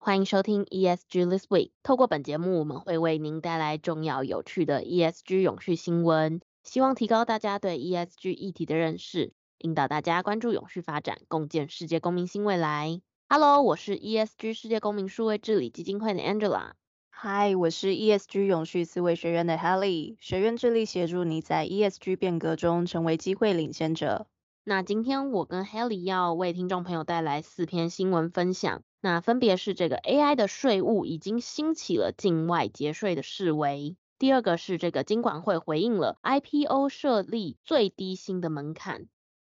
欢迎收听 ESG This Week。透过本节目，我们会为您带来重要有趣的 ESG 永续新闻，希望提高大家对 ESG 议题的认识，引导大家关注永续发展，共建世界公民新未来。Hello，我是 ESG 世界公民数位治理基金会的 Angela。Hi，我是 ESG 永续思维学院的 Helly。学院致力协助你在 ESG 变革中成为机会领先者。那今天我跟 Helly 要为听众朋友带来四篇新闻分享。那分别是这个 AI 的税务已经兴起了境外节税的示威，第二个是这个金管会回应了 IPO 设立最低薪的门槛，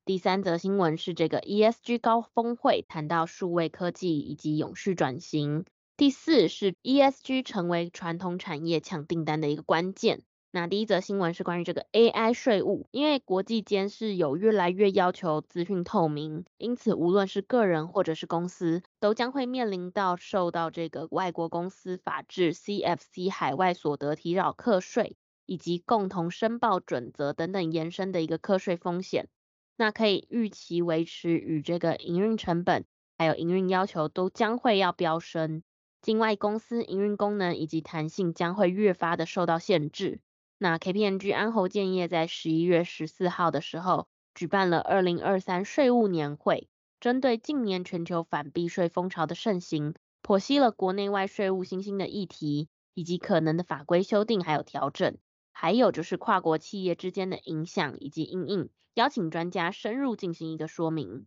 第三则新闻是这个 ESG 高峰会谈到数位科技以及永续转型，第四是 ESG 成为传统产业抢订单的一个关键。那第一则新闻是关于这个 AI 税务，因为国际间是有越来越要求资讯透明，因此无论是个人或者是公司，都将会面临到受到这个外国公司法制 CFC 海外所得提缴课税以及共同申报准则等等延伸的一个课税风险。那可以预期维持与这个营运成本还有营运要求都将会要飙升，境外公司营运功能以及弹性将会越发的受到限制。那 KPMG 安侯建业在十一月十四号的时候举办了二零二三税务年会，针对近年全球反避税风潮的盛行，剖析了国内外税务新兴的议题，以及可能的法规修订还有调整，还有就是跨国企业之间的影响以及因应，邀请专家深入进行一个说明。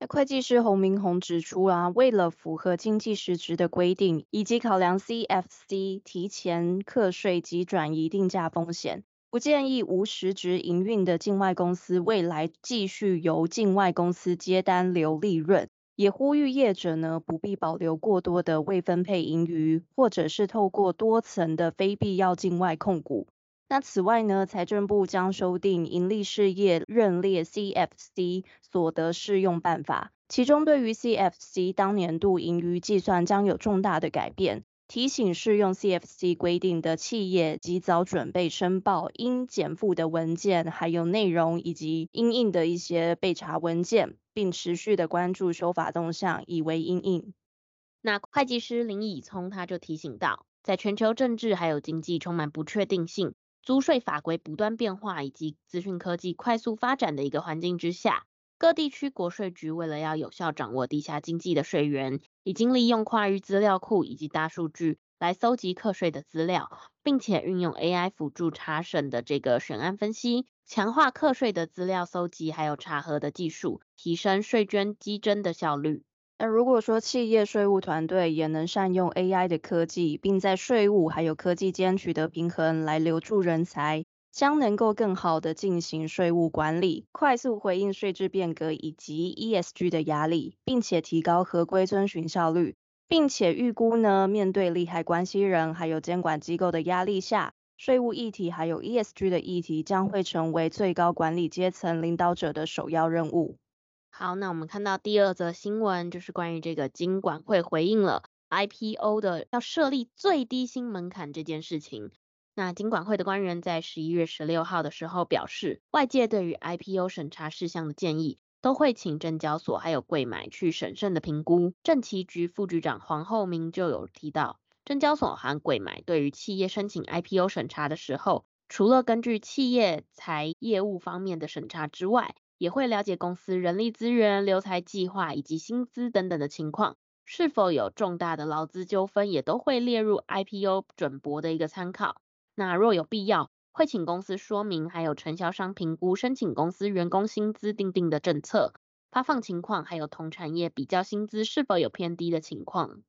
那会计师洪明宏指出啊，为了符合经济实质的规定，以及考量 CFC 提前课税及转移定价风险，不建议无实质营运的境外公司未来继续由境外公司接单留利润，也呼吁业者呢不必保留过多的未分配盈余，或者是透过多层的非必要境外控股。那此外呢，财政部将修订盈利事业认列 CFC 所得适用办法，其中对于 CFC 当年度盈余计算将有重大的改变，提醒适用 CFC 规定的企业及早准备申报应减负的文件，还有内容以及应应的一些备查文件，并持续的关注修法动向，以为应应。那会计师林以聪他就提醒到，在全球政治还有经济充满不确定性。租税法规不断变化，以及资讯科技快速发展的一个环境之下，各地区国税局为了要有效掌握地下经济的税源，已经利用跨域资料库以及大数据来搜集课税的资料，并且运用 AI 辅助查审的这个选案分析，强化课税的资料搜集还有查核的技术，提升税捐稽征的效率。那如果说企业税务团队也能善用 AI 的科技，并在税务还有科技间取得平衡，来留住人才，将能够更好的进行税务管理，快速回应税制变革以及 ESG 的压力，并且提高合规遵循效率，并且预估呢，面对利害关系人还有监管机构的压力下，税务议题还有 ESG 的议题将会成为最高管理阶层领导者的首要任务。好，那我们看到第二则新闻，就是关于这个金管会回应了 IPO 的要设立最低薪门槛这件事情。那金管会的官员在十一月十六号的时候表示，外界对于 IPO 审查事项的建议，都会请证交所还有柜买去审慎的评估。政企局副局长黄厚明就有提到，证交所和柜买对于企业申请 IPO 审查的时候，除了根据企业财业务方面的审查之外，也会了解公司人力资源、留才计划以及薪资等等的情况，是否有重大的劳资纠纷，也都会列入 IPO 准驳的一个参考。那若有必要，会请公司说明，还有承销商评估申请公司员工薪资定定的政策、发放情况，还有同产业比较薪资是否有偏低的情况。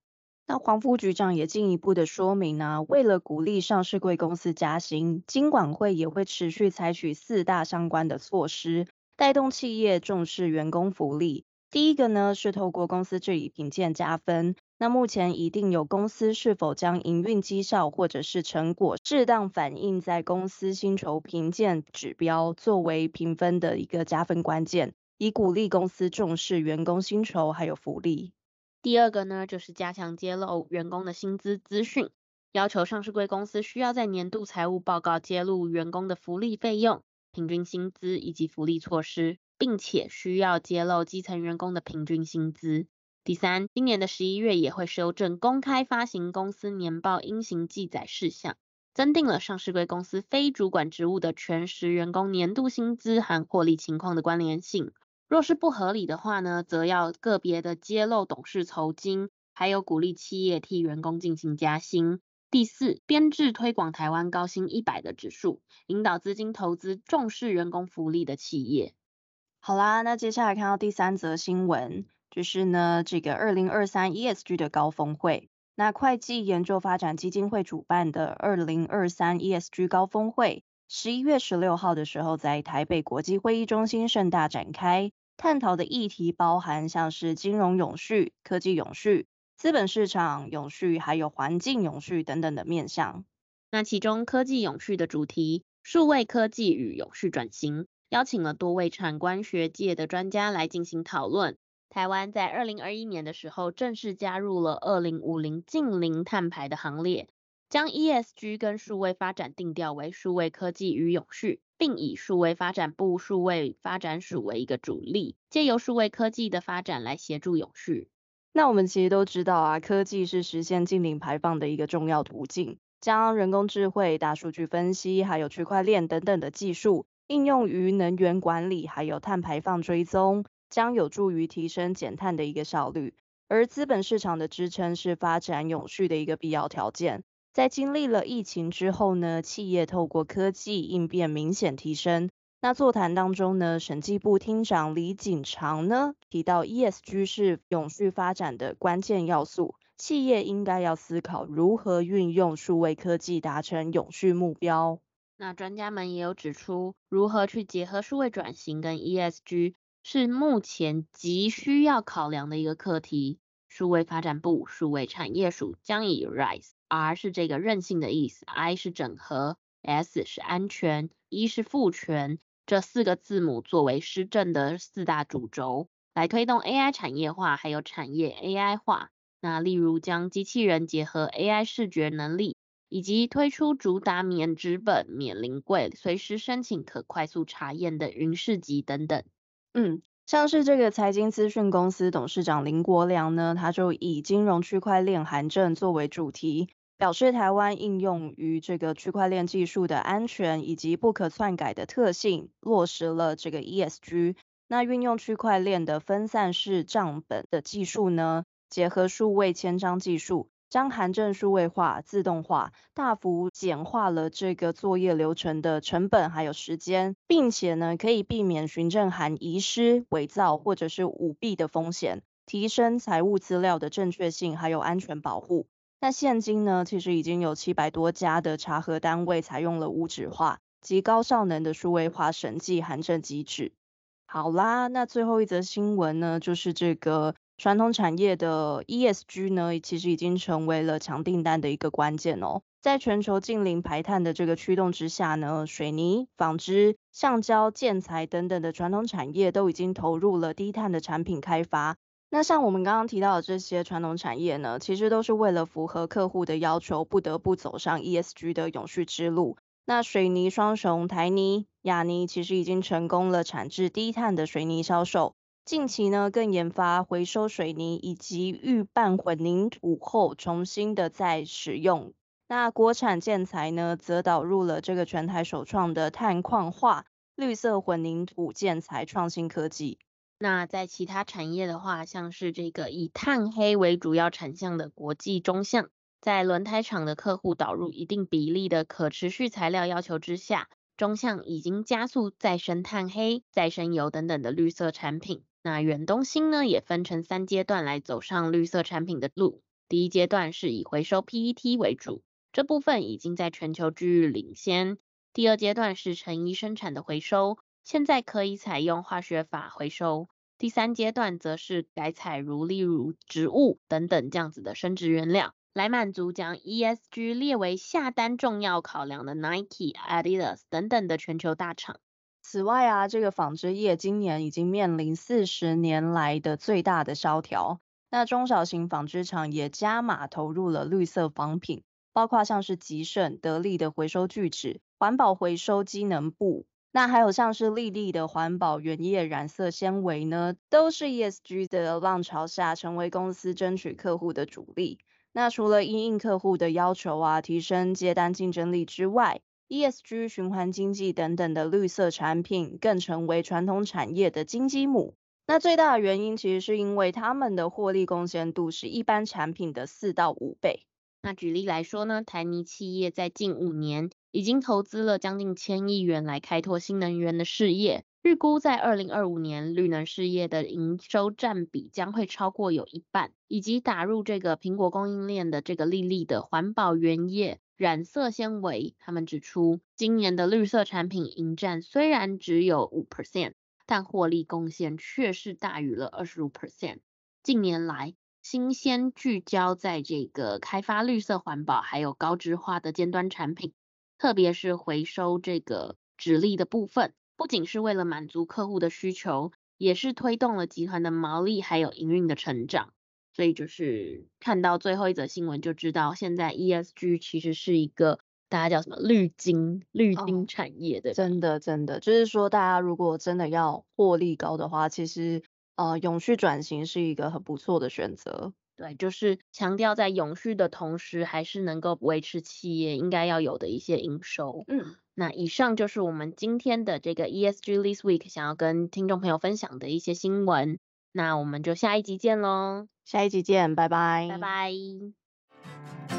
那黄副局长也进一步的说明呢、为了鼓励上市贵公司加薪，金管会也会持续采取四大相关的措施。带动企业重视员工福利。第一个呢，是透过公司治理评鉴加分，那目前一定有公司是否将营运绩效或者是成果适当反映在公司薪酬评鉴指标，作为评分的一个加分关键，以鼓励公司重视员工薪酬还有福利。第二个呢，就是加强揭露员工的薪资资讯，要求上市柜公司需要在年度财务报告揭露员工的福利费用、平均薪资以及福利措施，并且需要揭露基层员工的平均薪资。第三，今年的十一月也会修正公开发行公司年报应行记载事项，增订了上市柜公司非主管职务的全时员工年度薪资和获利情况的关联性。若是不合理的话呢，则要个别的揭露董事酬金，还有鼓励企业替员工进行加薪。第四，编制推广台湾高薪一百的指数，引导资金投资重视员工福利的企业。好啦，那接下来看到第三则新闻。就是呢，这个二零二三 ESG 的高峰会，那会计研究发展基金会主办的二零二三 ESG 高峰会，十一月十六号的时候在台北国际会议中心盛大展开，探讨的议题包含像是金融永续、科技永续、资本市场永续，还有环境永续等等的面向。那其中科技永续的主题，数位科技与永续转型，邀请了多位产官学界的专家来进行讨论。台湾在二零二一年的时候正式加入了二零五零净零碳排的行列，将 ESG 跟数位发展定调为数位科技与永续，并以数位发展部数位发展署为一个主力，借由数位科技的发展来协助永续。那我们其实都知道啊，科技是实现净零排放的一个重要途径，将人工智慧、大数据分析，还有区块链等等的技术应用于能源管理，还有碳排放追踪。将有助于提升减碳的一个效率，而资本市场的支撑是发展永续的一个必要条件。在经历了疫情之后呢，企业透过科技应变明显提升。那座谈当中呢，审计部厅长李锦长呢提到，ESG 是永续发展的关键要素，企业应该要思考如何运用数位科技达成永续目标。那专家们也有指出，如何去结合数位转型跟 ESG。是目前急需要考量的一个课题。数位发展部数位产业署将以 RISE，R 是这个韧性的意思，I 是整合，S 是安全，E 是赋权，这四个字母作为施政的四大主轴，来推动 AI 产业化，还有产业 AI 化。那例如将机器人结合 AI 视觉能力，以及推出主打免纸本、免临柜、随时申请可快速查验的云市集等等。嗯，像是这个财经资讯公司董事长林国良呢，他就以金融区块链函证作为主题，表示台湾应用于这个区块链技术的安全以及不可篡改的特性，落实了这个 ESG。那运用区块链的分散式账本的技术呢，结合数位签章技术。将函证数位化、自动化，大幅简化了这个作业流程的成本还有时间，并且呢，可以避免询证函遗失、伪造或者是舞弊的风险，提升财务资料的正确性还有安全保护。那现今呢，其实已经有七百多家的查核单位采用了无纸化及高效能的数位化审计函证机制。好啦，那最后一则新闻呢，就是这个。传统产业的 ESG 呢，其实已经成为了抢订单的一个关键哦。在全球近零排碳的这个驱动之下呢，水泥、纺织、橡胶、建材等等的传统产业都已经投入了低碳的产品开发。那像我们刚刚提到的这些传统产业呢，其实都是为了符合客户的要求，不得不走上 ESG 的永续之路。那水泥双雄台泥、亚泥其实已经成功了产制低碳的水泥销售。近期呢，更研发回收水泥以及预拌混凝土后重新的再使用。那国产建材呢，则导入了这个全台首创的碳矿化绿色混凝土建材创新科技。那在其他产业的话，像是这个以碳黑为主要产项的国际中橡，在轮胎厂的客户导入一定比例的可持续材料要求之下，中橡已经加速再生碳黑、再生油等等的绿色产品。那远东新呢，也分成三阶段来走上绿色产品的路。第一阶段是以回收 PET 为主，这部分已经在全球居于领先。第二阶段是成衣生产的回收，现在可以采用化学法回收。第三阶段则是改采如例如植物等等这样子的生殖原料，来满足将 ESG 列为下单重要考量的 Nike、Adidas 等等的全球大厂。此外啊，这个纺织业今年已经面临四十年来的最大的萧条。那中小型纺织厂也加码投入了绿色纺品，包括像是吉盛、得利的回收聚酯、环保回收机能布，那还有像是丽丽的环保原液染色纤维呢，都是 ESG 的浪潮下成为公司争取客户的主力。那除了因应客户的要求啊，提升接单竞争力之外，ESG 循环经济等等的绿色产品更成为传统产业的金鸡母。那最大的原因其实是因为他们的获利贡献度是一般产品的四到五倍。那举例来说呢，台泥企业在近五年已经投资了将近千亿元来开拓新能源的事业，预估在二零二五年绿能事业的营收占比将会超过有一半，以及打入这个苹果供应链的这个丽丽的环保原液。染色纤维，他们指出，今年的绿色产品营占虽然只有五 percent，但获利贡献却是大于了二十五 percent。近年来，新鲜聚焦在这个开发绿色环保还有高质化的尖端产品，特别是回收这个纸粒的部分，不仅是为了满足客户的需求，也是推动了集团的毛利还有营运的成长。所以就是看到最后一则新闻就知道，现在 ESG 其实是一个大家叫什么绿金绿金产业的。哦，真的真的，就是说大家如果真的要获利高的话，其实呃永续转型是一个很不错的选择。对，就是强调在永续的同时，还是能够维持企业应该要有的一些营收。嗯，那以上就是我们今天的这个 ESG This Week 想要跟听众朋友分享的一些新闻。那我们就下一集见喽。下一集见，拜拜。拜拜。